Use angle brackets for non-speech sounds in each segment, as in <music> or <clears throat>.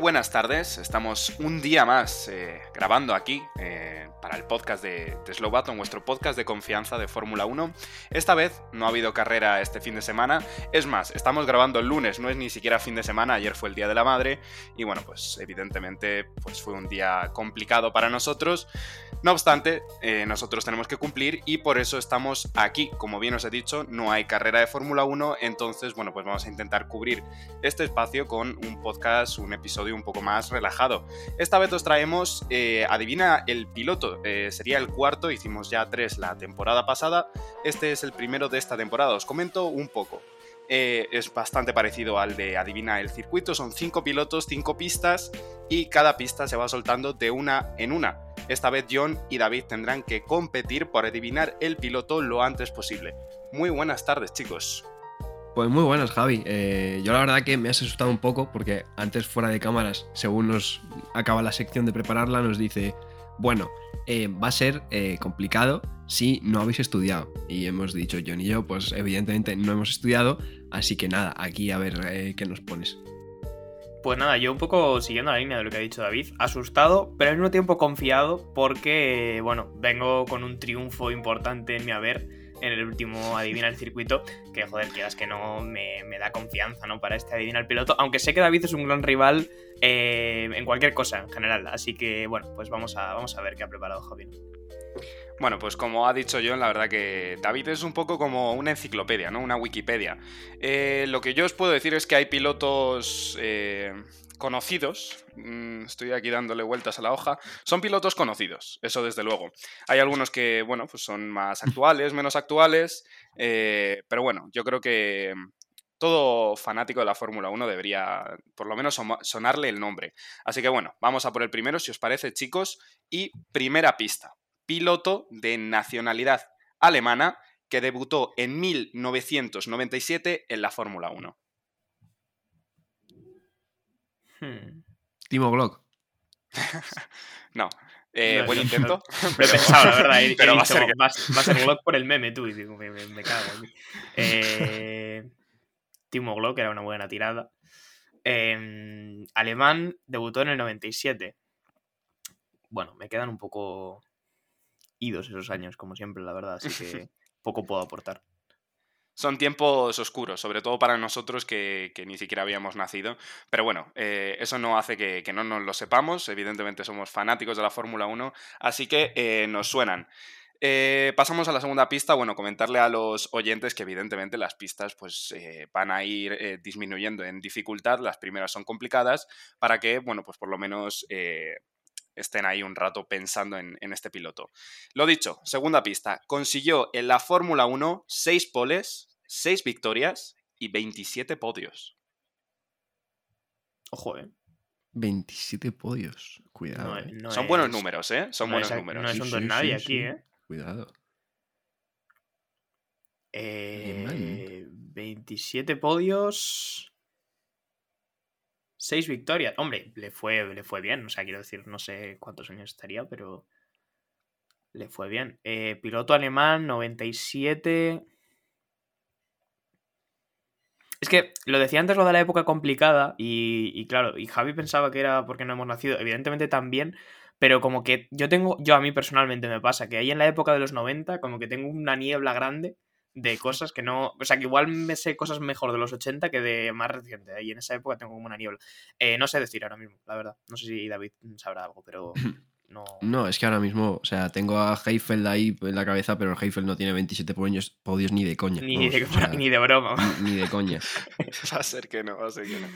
Buenas tardes, estamos un día más eh, grabando aquí eh, para el podcast de, de Slow vuestro podcast de confianza de Fórmula 1. Esta vez no ha habido carrera este fin de semana, es más, estamos grabando el lunes, no es ni siquiera fin de semana, ayer fue el Día de la Madre y bueno, pues evidentemente pues fue un día complicado para nosotros. No obstante, eh, nosotros tenemos que cumplir y por eso estamos aquí. Como bien os he dicho, no hay carrera de Fórmula 1, entonces, bueno, pues vamos a intentar cubrir este espacio con un podcast, un episodio un poco más relajado. Esta vez os traemos, eh, adivina el piloto, eh, sería el cuarto, hicimos ya tres la temporada pasada, este es el primero de esta temporada, os comento un poco. Eh, es bastante parecido al de Adivina el circuito. Son cinco pilotos, cinco pistas y cada pista se va soltando de una en una. Esta vez John y David tendrán que competir por adivinar el piloto lo antes posible. Muy buenas tardes, chicos. Pues muy buenas, Javi. Eh, yo la verdad que me has asustado un poco porque antes fuera de cámaras, según nos acaba la sección de prepararla, nos dice, bueno, eh, va a ser eh, complicado si no habéis estudiado. Y hemos dicho, John y yo, pues evidentemente no hemos estudiado, así que nada, aquí a ver qué nos pones. Pues nada, yo un poco siguiendo la línea de lo que ha dicho David, asustado, pero al mismo tiempo confiado porque, bueno, vengo con un triunfo importante en mi haber en el último Adivina el Circuito, que joder, quieras que no me, me da confianza, ¿no? Para este Adivina el Piloto, aunque sé que David es un gran rival eh, en cualquier cosa en general, así que, bueno, pues vamos a, vamos a ver qué ha preparado Javi. Bueno, pues como ha dicho John, la verdad que David es un poco como una enciclopedia, ¿no? Una Wikipedia. Eh, lo que yo os puedo decir es que hay pilotos eh, conocidos. mm, Estoy aquí dándole vueltas a la hoja. Son pilotos conocidos, eso desde luego. Hay algunos que, bueno, pues son más actuales, menos actuales. eh, pero bueno, yo creo que todo fanático de la Fórmula 1 debería por lo menos sonarle el nombre. Así que bueno, vamos a por el primero, si os parece, chicos. Y primera pista. Piloto de nacionalidad alemana que debutó en 1997 en la Fórmula 1. Hmm. Timo Glock. <laughs> No. Eh, No, buen no, intento. <laughs> He pero- pensado, la verdad. He, <laughs> he pero va a ser que- va, a- va a ser Glock por el meme, tú. Y digo, me, me- me cago. Eh, Timo Glock era una buena tirada. Eh, alemán debutó en el 97. Bueno, me quedan un poco idos esos años, como siempre, la verdad. Así que poco puedo aportar. Son tiempos oscuros, sobre todo para nosotros que, que ni siquiera habíamos nacido. Pero bueno, eh, eso no hace que, que no nos lo sepamos. Evidentemente somos fanáticos de la Fórmula 1, así que eh, nos suenan. Eh, pasamos a la segunda pista. Bueno, comentarle a los oyentes que evidentemente las pistas pues, van a ir disminuyendo en dificultad. Las primeras son complicadas para que, bueno, pues por lo menos estén ahí un rato pensando en, en este piloto. Lo dicho, segunda pista. Consiguió en la Fórmula 1 6 poles, 6 victorias y 27 podios. Ojo, eh. 27 podios. Cuidado. No, eh. no Son buenos es- números, ¿eh? Son no buenos es- números. No es Sí, un sí, don nadie sí, aquí, sí. ¿eh? Cuidado. Eh, 27 podios. 6 victorias. Hombre, le fue, le fue bien. O sea, quiero decir, no sé cuántos años estaría, pero le fue bien. Eh, piloto alemán, 97. Es que lo decía antes lo de la época complicada y, y claro, y Javi pensaba que era porque no hemos nacido, evidentemente también, pero como que yo tengo, yo a mí personalmente me pasa que ahí en la época de los 90 como que tengo una niebla grande de cosas que no, o sea que igual me sé cosas mejor de los 80 que de más reciente, y en esa época tengo como una niebla. Eh, no sé decir ahora mismo, la verdad, no sé si David sabrá algo, pero <laughs> no... No, es que ahora mismo, o sea, tengo a Heifeld ahí en la cabeza, pero Heifeld no tiene 27 podios, podios ni de coña. Ni, vamos, de, o sea, ni de broma. ni- ni de coña. <laughs> Va a ser que no, va a ser que no.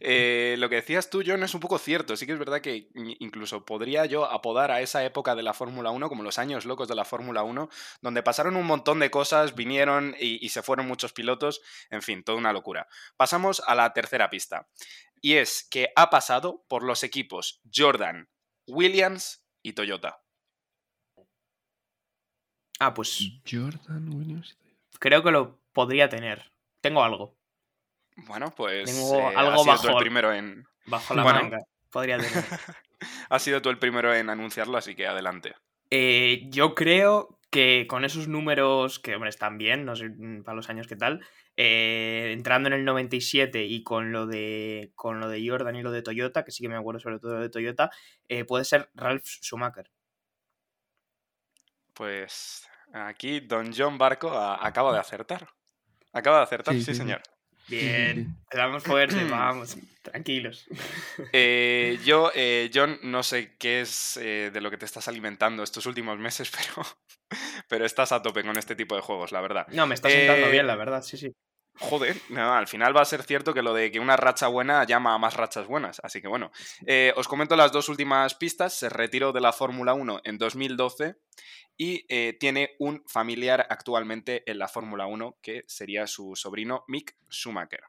Eh, lo que decías tú, John, es un poco cierto. Sí que es verdad que incluso podría yo apodar a esa época de la Fórmula 1 como los años locos de la Fórmula 1, donde pasaron un montón de cosas, vinieron y, y se fueron muchos pilotos. En fin, toda una locura. Pasamos a la tercera pista. Y es que ha pasado por los equipos Jordan, Williams y Toyota. Ah, pues Jordan Williams. creo que lo podría tener. Tengo algo Bueno, pues Tengo eh, algo has sido tú bajo- el primero en bajo la Bueno. manga. Podría tener. <laughs> has sido tú el primero en anunciarlo, así que adelante. Eh, yo creo que con esos números, que hombre, están bien, no sé mm, para los años qué tal, eh, entrando en el 97 y con lo de con lo de Jordan y lo de Toyota, que sí que me acuerdo sobre todo de Toyota, eh, puede ser Ralph Schumacher. Pues aquí Don John Barco a- acaba de acertar. Acaba de acertar, sí, Sí, sí, sí. señor. Bien, empezamos fuerte, <clears throat> vamos, tranquilos. <laughs> Eh, yo, eh, John, no sé qué es eh, de lo que te estás alimentando estos últimos meses, <laughs> pero, pero estás a tope con este tipo de juegos, la verdad. No, me está sentando Eh, bien, la verdad, sí, sí. Joder, no, al final va a ser cierto que lo de que una racha buena llama a más rachas buenas. Así que bueno, eh, os comento las dos últimas pistas. Se retiró de la Fórmula 1 en 2012 y eh, tiene un familiar actualmente en la Fórmula 1 que sería su sobrino Mick Schumacher.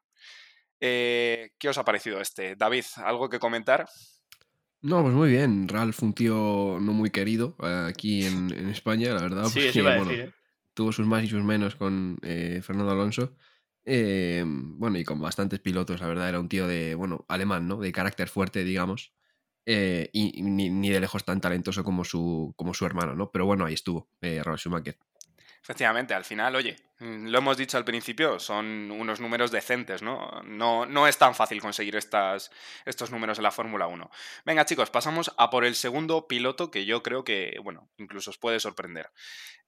Eh, ¿Qué os ha parecido este? David, ¿algo que comentar? No, pues muy bien. Ralph, un tío no muy querido eh, aquí en, en España, la verdad. Sí, porque, eso iba a bueno, decir, ¿eh? tuvo sus más y sus menos con eh, Fernando Alonso. Eh, bueno, y con bastantes pilotos, la verdad, era un tío de, bueno, alemán, ¿no? De carácter fuerte, digamos. Eh, y, ni, de lejos tan talentoso como su, como su hermano, ¿no? Pero bueno, ahí estuvo, eh, Schumacher. Efectivamente, al final, oye, mm, lo hemos dicho al principio, son unos números decentes, ¿no? No, no es tan fácil conseguir estas, estos números en la Fórmula 1. Venga, chicos, pasamos a por el segundo piloto que yo creo que, bueno, incluso os puede sorprender.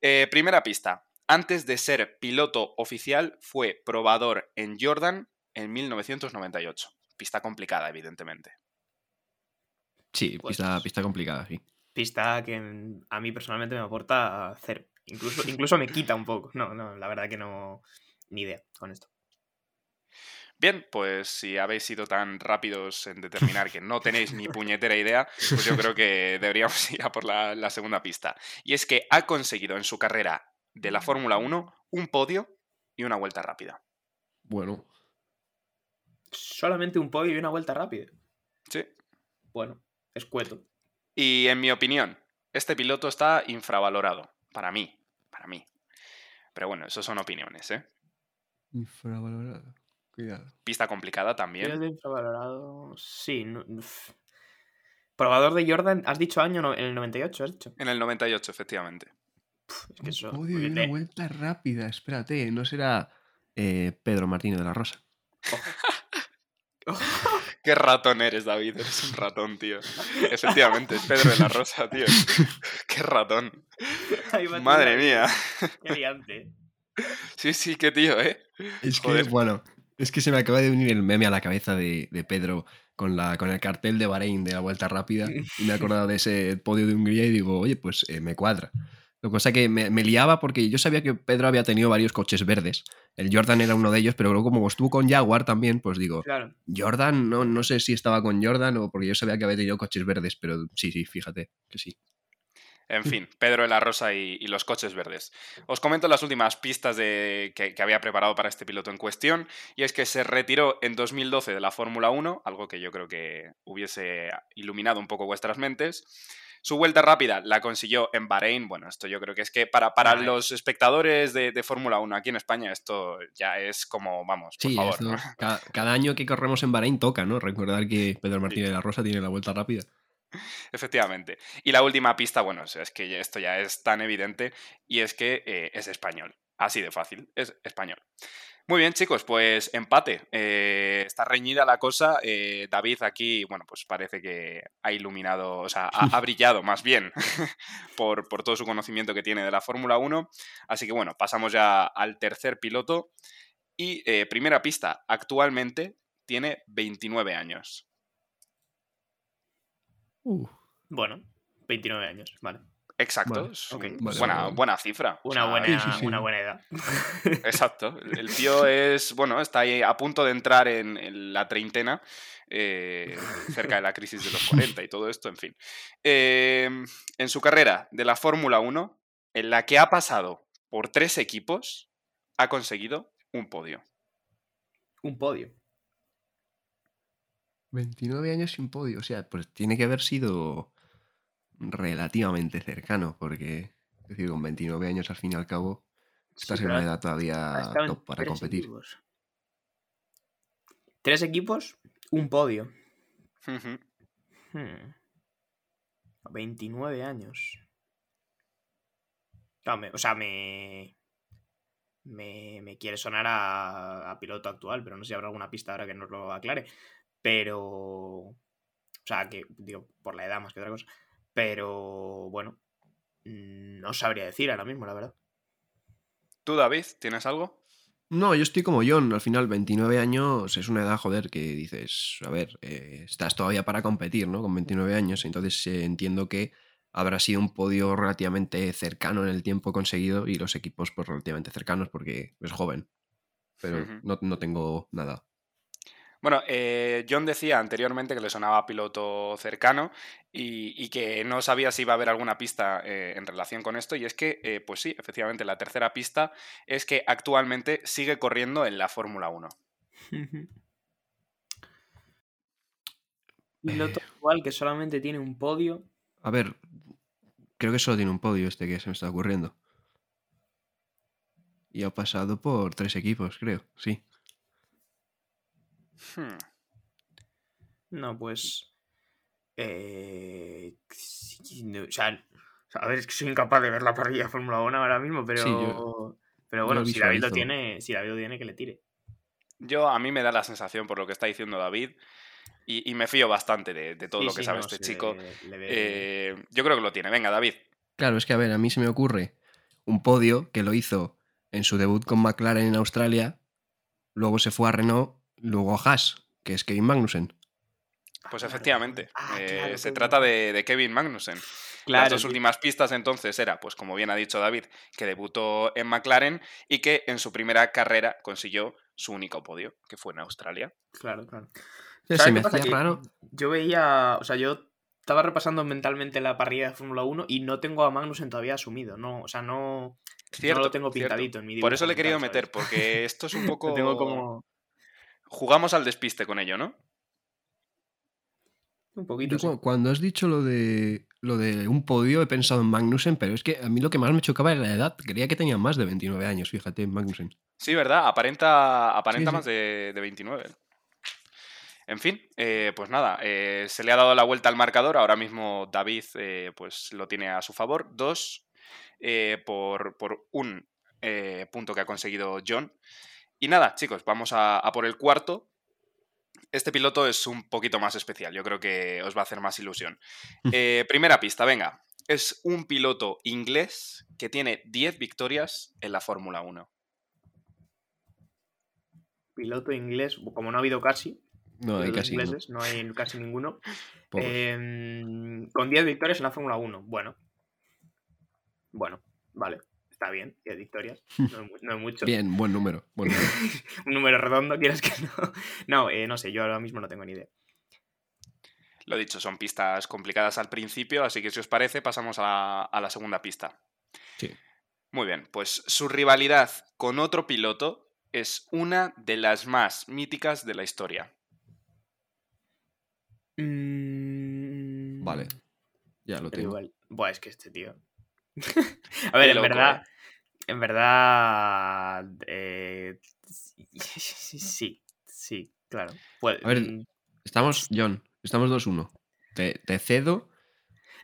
Eh, primera pista. Antes de ser piloto oficial, fue probador en Jordan en 1998. Pista complicada, evidentemente. Sí, Pues- pista, pista complicada, sí. Pista que a mí personalmente me aporta cero. Incluso, incluso me quita un poco. No, no, la verdad que no. Ni idea con esto. Bien, pues si habéis sido tan rápidos en determinar que no tenéis ni puñetera idea, pues yo creo que deberíamos <laughs> ir a por la, la segunda pista. Y es que ha conseguido en su carrera de la Fórmula 1 un podio y una vuelta rápida. Bueno, Solamente un podio y una vuelta rápida. Sí. Bueno, escueto. Y en mi opinión, este piloto está infravalorado. Para mí, para mí. Pero bueno, eso son opiniones, ¿eh? infravalorado. Cuidado. Pista complicada también. Piloto infravalorado. Sí. no-. Probador de Jordan, has dicho año no- en el 98, has dicho. En el 98, efectivamente. Es que eso. podio y una vuelta rápida. Espérate, no será eh, Pedro Martínez de la Rosa. <laughs> <laughs> Qué ratón eres, David. Eres un ratón, tío. Efectivamente, es Pedro de la Rosa, tío. <laughs> Qué ratón. Madre mía. Qué liante. Sí, sí, qué tío, ¿eh? Es que, Joder. bueno, es que se me acaba de unir el meme a la cabeza de, de Pedro con, la, con el cartel de Bahrein de la vuelta rápida y me he acordado de ese podio de Hungría y digo, oye, pues eh, me cuadra. Lo que pasa que me, me liaba porque yo sabía que Pedro había tenido varios coches verdes. El Jordan era uno de ellos, pero luego como estuvo con Jaguar también, pues digo, Claro. Jordan, no, no sé si estaba con Jordan o porque yo sabía que había tenido coches verdes, pero sí, sí, fíjate que sí. En fin, Pedro de la Rosa y, y los coches verdes. Os comento las últimas pistas de, que, que había preparado para este piloto en cuestión, y es que se retiró en 2012 de la Fórmula 1, algo que yo creo que hubiese iluminado un poco vuestras mentes. Su vuelta rápida la consiguió en Bahrein. Bueno, esto yo creo que es que para, para los espectadores de, de Fórmula 1 aquí en España, esto ya es como, vamos, por Sí, favor. ¿no? <laughs> cada, cada año que corremos en Bahrein toca, ¿no? Recordar que Pedro Martínez de la Rosa tiene la vuelta rápida. Efectivamente. Y la última pista, bueno, es que esto ya es tan evidente, y es que eh, es español. Así de fácil, es español. Muy bien, chicos, pues empate. Eh, está reñida la cosa. Eh, David aquí, bueno, pues parece que ha iluminado, o sea, ha, ha <laughs> brillado más bien <laughs> por, por todo su conocimiento que tiene de la Fórmula 1. Así que bueno, pasamos ya al tercer piloto. Y eh, primera pista, actualmente tiene 29 años. Uh, Bueno, 29 años, vale. Exacto, Vale, es ok. un- Vale, buena, vale. buena cifra. O Una sea, buena, sí, sí, sí. una buena edad. <laughs> <laughs> Exacto. El tío es, bueno, está ahí a punto de entrar en, en la treintena, eh, cerca de la crisis de los <laughs> 40 y todo esto, en fin. Eh, en su carrera de la Fórmula 1, en la que ha pasado por tres equipos, ha conseguido un podio. Un podio. 29 años sin podio. O sea, pues tiene que haber sido relativamente cercano, porque, es decir, con 29 años al fin y al cabo, estás en una edad todavía top para tres competir. equipos. Tres equipos, un podio. Ujú. Hmm. A 29 años. Me- o sea, me, me. me quiere sonar a, a piloto actual, pero no sé si habrá alguna pista ahora que nos lo aclare. Pero. O sea, que digo, por la edad más que otra cosa. Pero bueno. No sabría decir ahora mismo, la verdad. ¿Tú, David, tienes algo? No, yo estoy como John. Al final, 29 años es una edad, joder, que dices, a ver, eh, estás todavía para competir, ¿no? Con 29 años. Entonces eh, entiendo que habrá sido un podio relativamente cercano en el tiempo conseguido y los equipos, pues, relativamente cercanos porque es joven. Pero no, no tengo nada. Bueno, eh, John decía anteriormente que le sonaba piloto cercano y, y que no sabía si iba a haber alguna pista eh, en relación con esto. Y es que, eh, pues sí, efectivamente, la tercera pista es que actualmente sigue corriendo en la Fórmula 1. Piloto actual que solamente tiene un podio. A ver, creo que solo tiene un podio este que se me está ocurriendo. Y ha pasado por tres equipos, creo, sí. Hmm. No, pues. Eh, sí, no, o sea, a ver, es que soy incapaz de ver la parrilla de Fórmula 1 ahora mismo, pero. Sí, yo- pero yo bueno, si David lo tiene, si David lo tiene, que le tire. Yo, a mí me da la sensación, por lo que está diciendo David, y, y me fío bastante de, de todo Sí, lo que sí, sabe no, este chico. le- le ve- Eh, yo creo que lo tiene. Venga, David. Claro, es que a ver, a mí se me ocurre un podio que lo hizo en su debut con McLaren en Australia, luego se fue a Renault, luego a Haas, que es Kevin Magnussen. Pues efectivamente, ah, eh, claro, se trata de, de Kevin Magnussen. Claro, Las dos últimas pistas entonces era, pues como bien ha dicho David, que debutó en McLaren y que en su primera carrera consiguió su único podio, que fue en Australia. Claro, claro. Se ¿Sabes me qué pasa? hacía Que raro. Yo veía. O sea, yo estaba repasando mentalmente la parrilla de Fórmula 1 y no tengo a Magnussen todavía asumido. No, o sea, no. Cierto, no lo tengo cierto. pintadito en mi Por eso le he querido meter, ¿sabes? porque esto es un <laughs> poco... Tengo como. Jugamos al despiste con ello, ¿no? Un poquito. Yo sí. cu- cuando has dicho lo de lo de un podio he pensado en Magnussen, pero es que a mí lo que más me chocaba era la edad. Creía que tenía más de 29 años, fíjate, Magnussen. Sí, ¿verdad? Aparenta, aparenta Sí, sí. más de, de 29. En fin, eh, pues nada, eh, se le ha dado la vuelta al marcador. Ahora mismo David eh, pues lo tiene a su favor. Dos eh, por, por un eh, punto que ha conseguido John. Y nada, chicos, vamos a, a por el cuarto. Este piloto es un poquito más especial. Yo creo que os va a hacer más ilusión. <laughs> Eh, primera pista, venga. Es un piloto inglés que tiene 10 victorias en la Fórmula 1. Piloto inglés, como no ha habido casi. No, hay pilotos casi. ingleses, no hay casi ninguno. <laughs> Em, con 10 victorias en la Fórmula 1. Bueno. Bueno, vale. Está bien, 10 victorias. <laughs> No no es mucho. Bien, buen número. buen número. <laughs> Un número redondo, quieres que no. <laughs> No, eh, no sé, yo ahora mismo no tengo ni idea. Lo dicho, son pistas complicadas al principio, así que si os parece, pasamos a, a la segunda pista. Sí. Muy bien, pues su rivalidad con otro piloto es una de las más míticas de la historia. Mm, Vale. Ya lo pero tengo. igual- Buah, es que este tío. <laughs> A ver, en loco, verdad. eh. En verdad. eh, sí, sí, claro. A ver, mm, Estamos, John, estamos 2-1. Te, te cedo.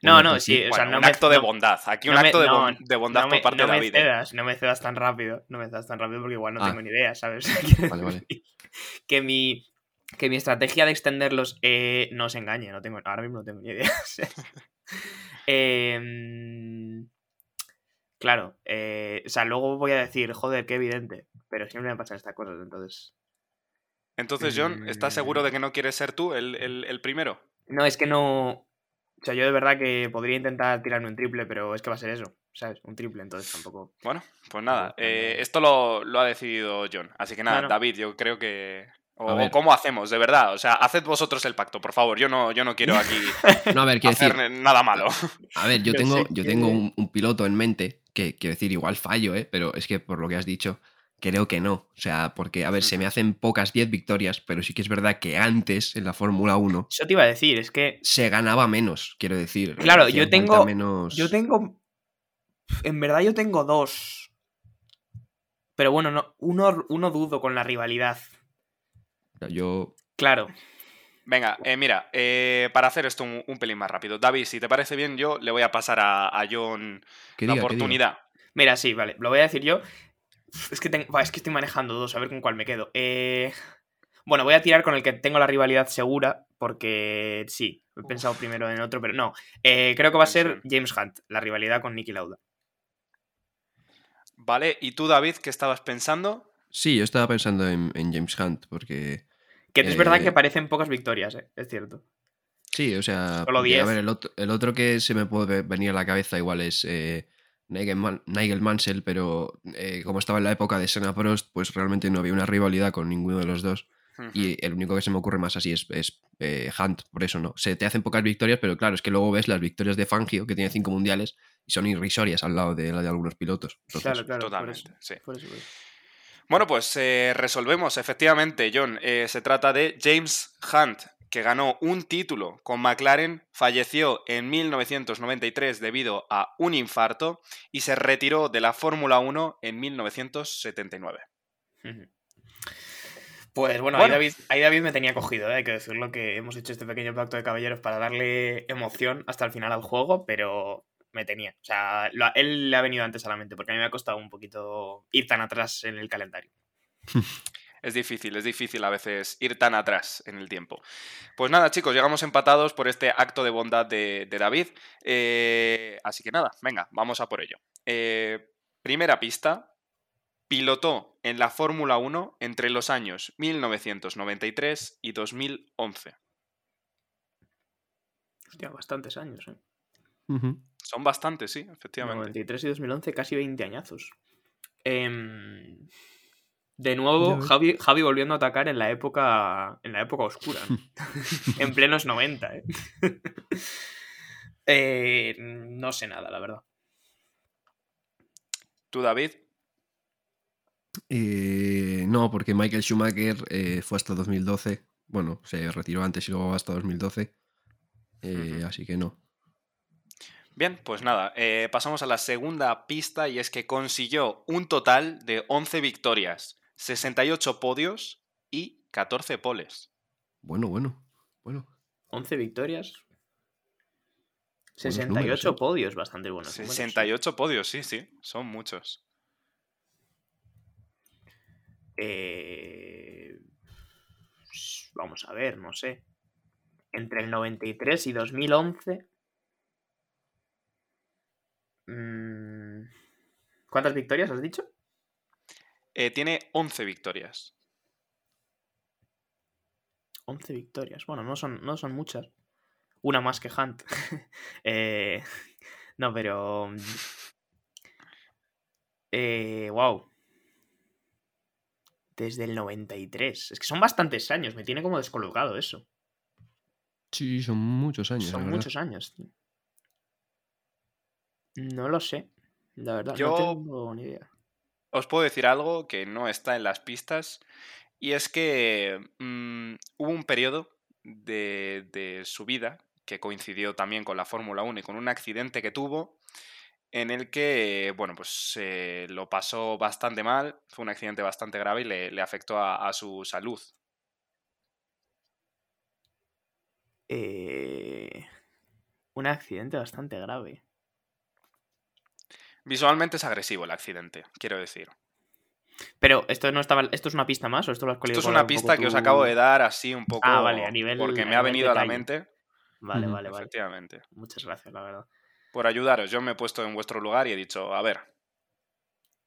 No, no, sí, o sea, no un me- acto de bondad. Aquí un me- acto de, no, bon- de bondad no por me, parte no de me David. ¿eh? cedas, no me cedas tan rápido. No me cedas tan rápido porque igual no Ah. tengo ni idea, ¿sabes? <laughs> Vale, vale. que mi que mi estrategia de extenderlos eh, no os engañe, no tengo, ahora mismo no tengo ni idea. <laughs> Em, claro, eh, o sea, luego voy a decir, joder, qué evidente, pero siempre me pasan estas cosas, entonces. Entonces, John, ¿estás Mm. seguro de que no quieres ser tú el, el- el primero? No, es que no. O sea, yo de verdad que podría intentar tirarme un triple, pero es que va a ser eso, ¿sabes? Un triple, entonces tampoco. Bueno, pues nada, eh, esto lo, lo ha decidido John. Así que nada, No, no. David, yo creo que... O, cómo hacemos, de verdad. O sea, haced vosotros el pacto, por favor. Yo no, yo no quiero aquí <laughs> No, a ver, quiero hacer decir, nada malo. a ver, yo tengo, yo tengo un, un piloto en mente que quiero decir, igual fallo, ¿eh? pero es que por lo que has dicho, creo que no. O sea, porque, a ver, se me hacen pocas 10 victorias, pero sí que es verdad que antes, en la Fórmula 1, Eso te iba a decir, es que. se ganaba menos, quiero decir. Claro, yo tengo- Menos... Yo tengo. En verdad, yo tengo dos. Pero bueno, no, uno, uno dudo con la rivalidad. Yo. Claro. Venga, eh, mira, eh, para hacer esto un, un pelín más rápido. David, si te parece bien, yo le voy a pasar a, a John la diga, oportunidad. Mira, sí, vale, lo voy a decir yo. Es que, tengo, es que estoy manejando dos, a ver con cuál me quedo. Eh, bueno, voy a tirar con el que tengo la rivalidad segura, porque sí, he pensado primero en otro, pero no. Eh, creo que va a ser James Hunt, la rivalidad con Nicky Lauda. Vale, ¿y tú, David, qué estabas pensando? Sí, yo estaba pensando en, en James Hunt, porque. Que es verdad Eh, que parecen pocas victorias, eh, es cierto. Sí, o sea. Solo porque, 10. A ver, el otro, el otro que se me puede venir a la cabeza igual es eh, Nigel, Man- Nigel Mansell, pero eh, como estaba en la época de Senna Prost, pues realmente no había una rivalidad con ninguno de los dos. Y el único que se me ocurre más así es, es, eh, Hunt, por eso no. Se te hacen pocas victorias, pero claro, es que luego ves las victorias de Fangio, que tiene cinco mundiales, y son irrisorias al lado de la de algunos pilotos. Entonces, claro, claro. Totalmente, por eso, sí. por eso, por eso. Bueno, pues eh, resolvemos, efectivamente, John. Eh, se trata de James Hunt, que ganó un título con McLaren, falleció en 1993 debido a un infarto y se retiró de la Fórmula 1 en 1979. Ujú. Pues bueno, Bueno. Ahí, David, ahí David me tenía cogido, ¿eh? hay que decirlo que hemos hecho este pequeño pacto de caballeros para darle emoción hasta el final al juego, pero me tenía. O sea, lo- él le ha venido antes a la mente, porque a mí me ha costado un poquito ir tan atrás en el calendario. <laughs> Es difícil, es difícil a veces ir tan atrás en el tiempo. Pues nada, chicos, llegamos empatados por este acto de bondad de, de David. Eh, así que nada, venga, vamos a por ello. Eh, primera pista. Pilotó en la Fórmula 1 entre los años 1993 y 2011. Hostia, bastantes años, ¿eh? Son bastantes, sí, efectivamente. 93 y 2011, casi 20 añazos. Em, de nuevo. Javi, Javi volviendo a atacar en la época, en la época oscura. ¿no? <laughs> en plenos 90, ¿eh? <laughs> Eh, No sé nada, la verdad. ¿Tú, David? Eh, no, porque Michael Schumacher eh, fue hasta 2012. Bueno, se retiró antes y luego va hasta 2012. Eh, Ujú. Así que no. Bien, pues nada, eh, pasamos a la segunda pista y es que consiguió un total de 11 victorias, 68 podios y 14 poles. Bueno, bueno. Bueno. 11 victorias. Buenos 68 números, ¿eh? podios, bastante buenos. números, sí. 68 podios, sí, sí, son muchos. Eh, Vamos a ver, no sé. Entre el 93 y 2011. Mm, ¿Cuántas victorias has dicho? Eh, tiene 11 victorias. 11 victorias. Bueno, no son, no son muchas. Una más que Hunt. <laughs> Eh, no, pero. Eh, wow. Desde el 93. Es que son bastantes años. Me tiene como descolocado eso. Sí, son muchos años. Son muchos años, tío. No lo sé. La verdad, Yo- no tengo ni idea. Os puedo decir algo que no está en las pistas y es que mm, hubo un periodo de, de su vida que coincidió también con la Fórmula 1 y con un accidente que tuvo en el que, bueno, pues eh, lo pasó bastante mal, fue un accidente bastante grave y le, le afectó a, a su salud. Eh, un accidente bastante grave. Visualmente es agresivo el accidente, quiero decir. Pero esto no estaba. ¿Esto es una pista más o esto lo has Esto es una un pista que os acabo de dar así un poco Ah, vale, a nivel- porque me ha venido a la mente, Vale, <laughs> vale, vale. efectivamente. Muchas gracias, la verdad. Por ayudaros, yo me he puesto en vuestro lugar y he dicho, a ver,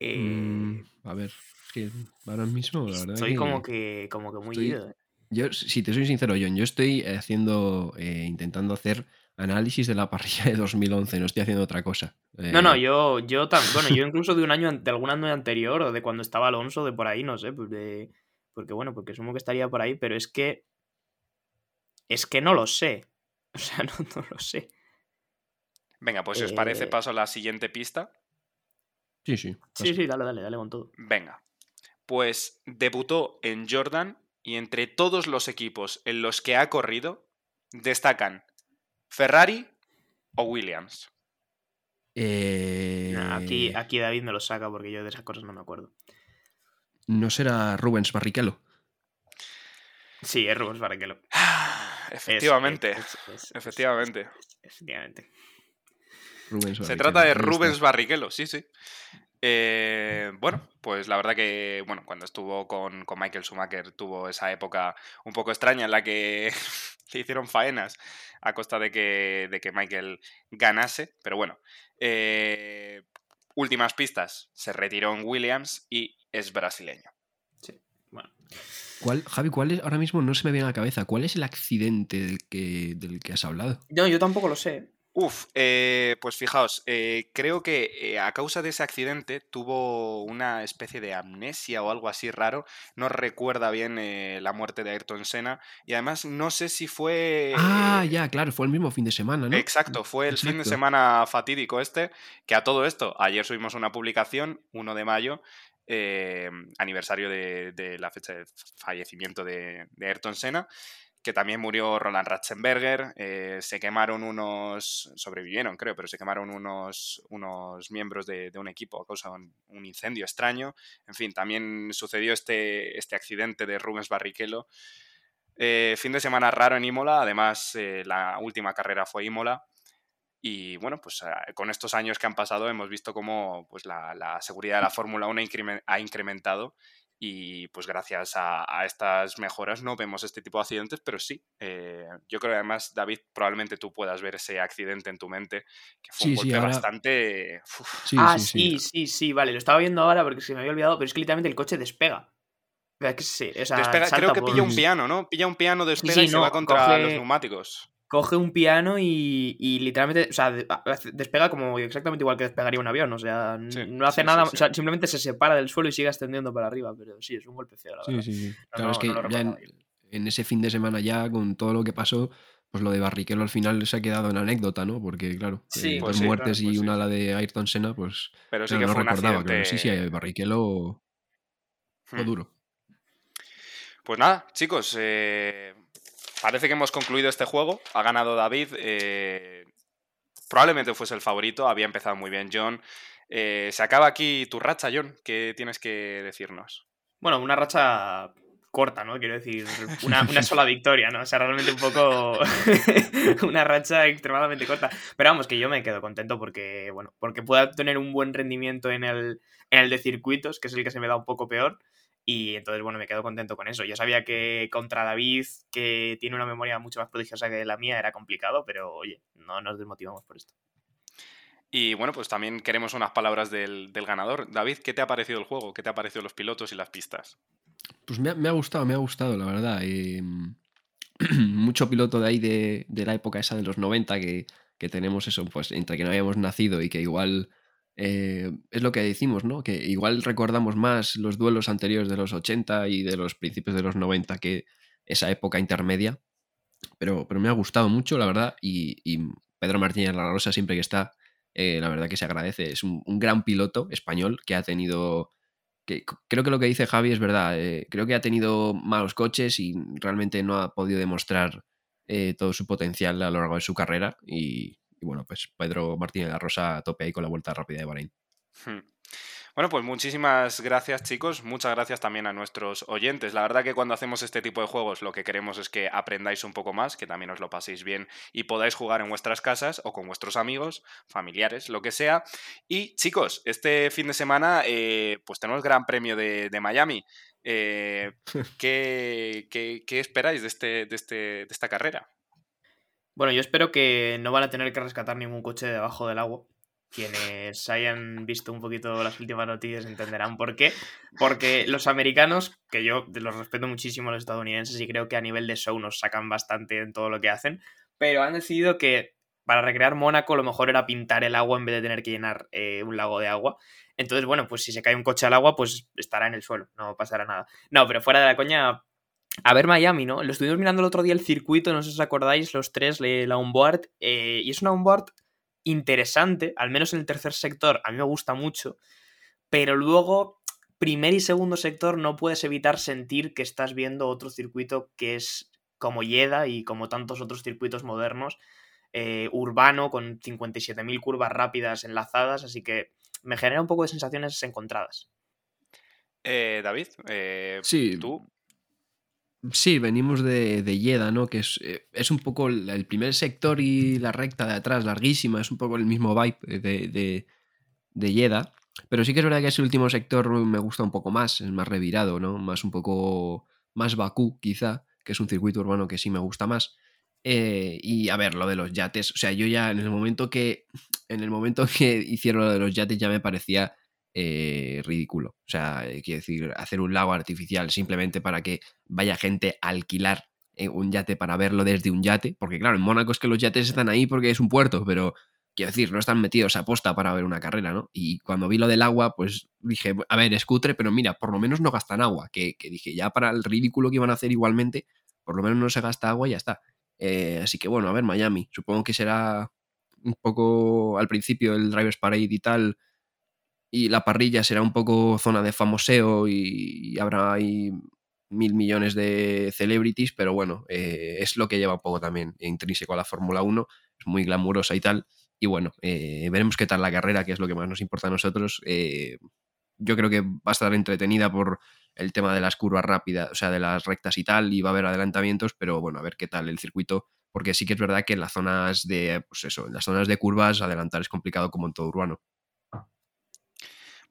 Eh, Mm, a ver, es que ahora mismo, la verdad. estoy que- como que, como que muy estoy- ido, eh. Yo, si te soy sincero, John, yo estoy haciendo, eh, intentando hacer análisis de la parrilla de 2011, no estoy haciendo otra cosa. No, no, Eh, yo, yo tam- bueno, yo incluso de un año, de algún año anterior, o de cuando estaba Alonso, de por ahí, no sé, pues de- porque bueno, porque asumo que estaría por ahí, pero es que, es que no lo sé, <laughs> o sea, no, no lo sé. venga, pues si os parece Eh, paso a la siguiente pista. Sí, sí. Sí, sí, dale, dale, dale con todo. Venga. Pues debutó en Jordan y entre todos los equipos en los que ha corrido destacan Ferrari o Williams. Eh, Nah, aquí, aquí David me lo saca porque yo de esas cosas no me acuerdo. ¿No será Rubens Barrichello? Sí, es Rubens Barrichello. <sighs> Efectivamente, es- es- es- efectivamente. es- efectivamente. Rubens Se trata de. Rubens Barrichello, sí, sí. Eh, bueno, pues la verdad que, bueno, cuando estuvo con, con Michael Schumacher tuvo esa época un poco extraña en la que <laughs> le hicieron faenas a costa de que, de que Michael ganase, pero bueno. eh, últimas pistas, se retiró en Williams y es brasileño. Bueno, ¿Cuál, Javi, ¿cuál es? Ahora mismo no se me viene a la cabeza. ¿Cuál es el accidente del que, del que has hablado? no, yo tampoco lo sé. Uf, eh, pues fijaos, eh, creo que eh, a causa de ese accidente tuvo una especie de amnesia o algo así raro. No recuerda bien la muerte de Ayrton Senna. Y además no sé si fue... ah, ya, claro, fue el mismo fin de semana, ¿no? Exacto, fue el fin de semana fatídico este, que a todo esto, ayer subimos una publicación, 1 de mayo, aniversario de, de la fecha de fallecimiento de, de Ayrton Senna, que también murió Roland Ratzenberger, eh, se quemaron unos, sobrevivieron creo, pero se quemaron unos, unos miembros de, un equipo a causa de un, incendio extraño. En fin, también sucedió este, este accidente de Rubens Barrichello. Eh, fin de semana raro en Imola, además eh, la última carrera fue Imola. Y bueno, pues ah, con estos años que han pasado hemos visto cómo pues, la, la seguridad de la Fórmula 1 incremen- ha incrementado y pues gracias a, a estas mejoras no vemos este tipo de accidentes, pero sí, eh, yo creo que además, David, probablemente tú puedas ver ese accidente en tu mente, que fue un sí, golpe ahora- bastante... Sí, ah, sí, sí, sí. vale, lo estaba viendo ahora porque se me había olvidado, pero es que literalmente el coche despega. O sea, despega- creo que por- pilla un piano, ¿no? Pilla un piano, despega sí, y se no, va contra coge- los neumáticos. Coge un piano y, y literalmente, o sea, despega como exactamente igual que despegaría un avión, o sea, Sí, no hace sí, nada, sí, sí. o sea, simplemente se separa del suelo y sigue ascendiendo para arriba, pero sí, es un golpe feo, la Sí, verdad. sí, sí. No, Claro, no, es que no ya en, ese fin de semana ya, con todo lo que pasó, pues lo de Barrichello al final se ha quedado en anécdota, ¿no? Porque, claro, Sí, eh, pues dos sí, muertes claro, pues y sí. una la de Ayrton Senna, pues Pero sí claro, que no fue recordaba. Claro, sí, sí, eh, Barrichello fue Hmm. duro. Pues nada, chicos, eh, parece que hemos concluido este juego. Ha ganado David. eh, probablemente fuese el favorito. Había empezado muy bien John. Eh, se acaba aquí tu racha, John. ¿Qué tienes que decirnos? Bueno, una racha corta, ¿no? Quiero decir, una, una sola <laughs> victoria, ¿no? O sea, realmente un poco <laughs> una racha extremadamente corta. Pero vamos, que yo me quedo contento porque, bueno, porque pueda tener un buen rendimiento en el, en el de circuitos, que es el que se me da un poco peor. Y entonces, bueno, me quedo contento con eso. Yo sabía que contra David, que tiene una memoria mucho más prodigiosa que la mía, era complicado, pero oye, no nos desmotivamos por esto. Y bueno, pues también queremos unas palabras del, del ganador. David, ¿qué te ha parecido el juego? ¿Qué te ha parecido los pilotos y las pistas? Pues me ha, me ha gustado, me ha gustado, la verdad. eh, <clears throat> mucho piloto de ahí de, de la época esa de los 90 que, que tenemos eso, pues entre que no habíamos nacido y que igual eh, es lo que decimos, ¿no? Que igual recordamos más los duelos anteriores de los 80 y de los principios de los 90 que esa época intermedia. Pero, pero me ha gustado mucho, la verdad. Y, y Pedro Martínez La Rosa, siempre que está, eh, la verdad que se agradece. Es un, gran piloto español que ha tenido que creo que lo que dice Javi es verdad. eh, creo que ha tenido malos coches y realmente no ha podido demostrar todo su potencial a lo largo de su carrera. Y, y bueno, pues Pedro Martínez de la Rosa a tope ahí con la vuelta rápida de Bahrein. Hmm. Bueno, pues muchísimas gracias chicos, muchas gracias también a nuestros oyentes. La verdad que cuando hacemos este tipo de juegos lo que queremos es que aprendáis un poco más, que también os lo paséis bien y podáis jugar en vuestras casas o con vuestros amigos, familiares, lo que sea. Y chicos, este fin de semana eh, pues tenemos Gran Premio de, de Miami. Eh, <laughs> ¿qué, qué, qué esperáis de, este, de, este, de esta carrera? Bueno, yo espero que no van a tener que rescatar ningún coche debajo del agua. Quienes hayan visto un poquito las últimas noticias entenderán por qué. Porque los americanos, que yo los respeto muchísimo a los estadounidenses y creo que a nivel de show nos sacan bastante en todo lo que hacen, pero han decidido que para recrear Mónaco lo mejor era pintar el agua en vez de tener que llenar eh, un lago de agua. Entonces, bueno, pues si se cae un coche al agua, pues estará en el suelo, no pasará nada. No, pero fuera de la coña, a ver Miami, ¿no? Lo estuvimos mirando el otro día el circuito, no sé si os acordáis, los tres, la onboard, eh, y es una onboard interesante, al menos en el tercer sector, a mí me gusta mucho, pero luego primer y segundo sector no puedes evitar sentir que estás viendo otro circuito que es como Yeda y como tantos otros circuitos modernos, eh, urbano, con 57.000 curvas rápidas enlazadas, así que me genera un poco de sensaciones encontradas. Eh, David, eh, sí. ¿tú? Sí, venimos de, de Yeda, ¿no? Que es, es un poco el, primer sector y la recta de atrás, larguísima, es un poco el mismo vibe de, de, de Yeda. Pero sí que es verdad que ese último sector me gusta un poco más, es más revirado, ¿no? Más un poco más Bakú, quizá, que es un circuito urbano que sí me gusta más. Eh, y a ver, lo de los yates, o sea, yo ya en el momento que en el momento que hicieron lo de los yates ya me parecía eh, ridículo. O sea, eh, quiero decir, hacer un lago artificial simplemente para que vaya gente a alquilar un yate para verlo desde un yate, porque claro, en Mónaco es que los yates están ahí porque es un puerto, pero quiero decir, no están metidos a posta para ver una carrera, ¿no? Y cuando vi lo del agua, pues dije, a ver, es cutre, pero mira, por lo menos no gastan agua, que, dije, ya para el ridículo que iban a hacer igualmente, por lo menos no se gasta agua y ya está. Eh, así que bueno, a ver, Miami, supongo que será un poco al principio el Drivers Parade y tal, y la parrilla será un poco zona de famoseo y, habrá ahí mil millones de celebrities, pero bueno, eh, es lo que lleva un poco también intrínseco a la Fórmula 1, es muy glamurosa y tal, y bueno, eh, veremos qué tal la carrera, que es lo que más nos importa a nosotros. Eh, yo creo que va a estar entretenida por el tema de las curvas rápidas, o sea, de las rectas y tal, y va a haber adelantamientos, pero bueno, a ver qué tal el circuito, porque sí que es verdad que en las zonas de, pues eso, en las zonas de curvas adelantar es complicado como en todo urbano.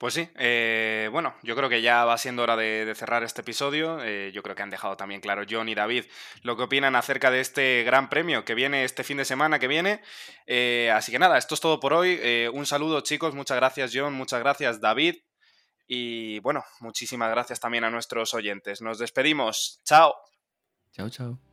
Pues sí, eh, bueno, yo creo que ya va siendo hora de, cerrar este episodio. Eh, yo creo que han dejado también claro John y David lo que opinan acerca de este gran premio que viene este fin de semana que viene. Eh, así que nada, esto es todo por hoy. un saludo chicos, muchas gracias John, muchas gracias David. Y bueno, muchísimas gracias también a nuestros oyentes. Nos despedimos. Chao. Chao, chao.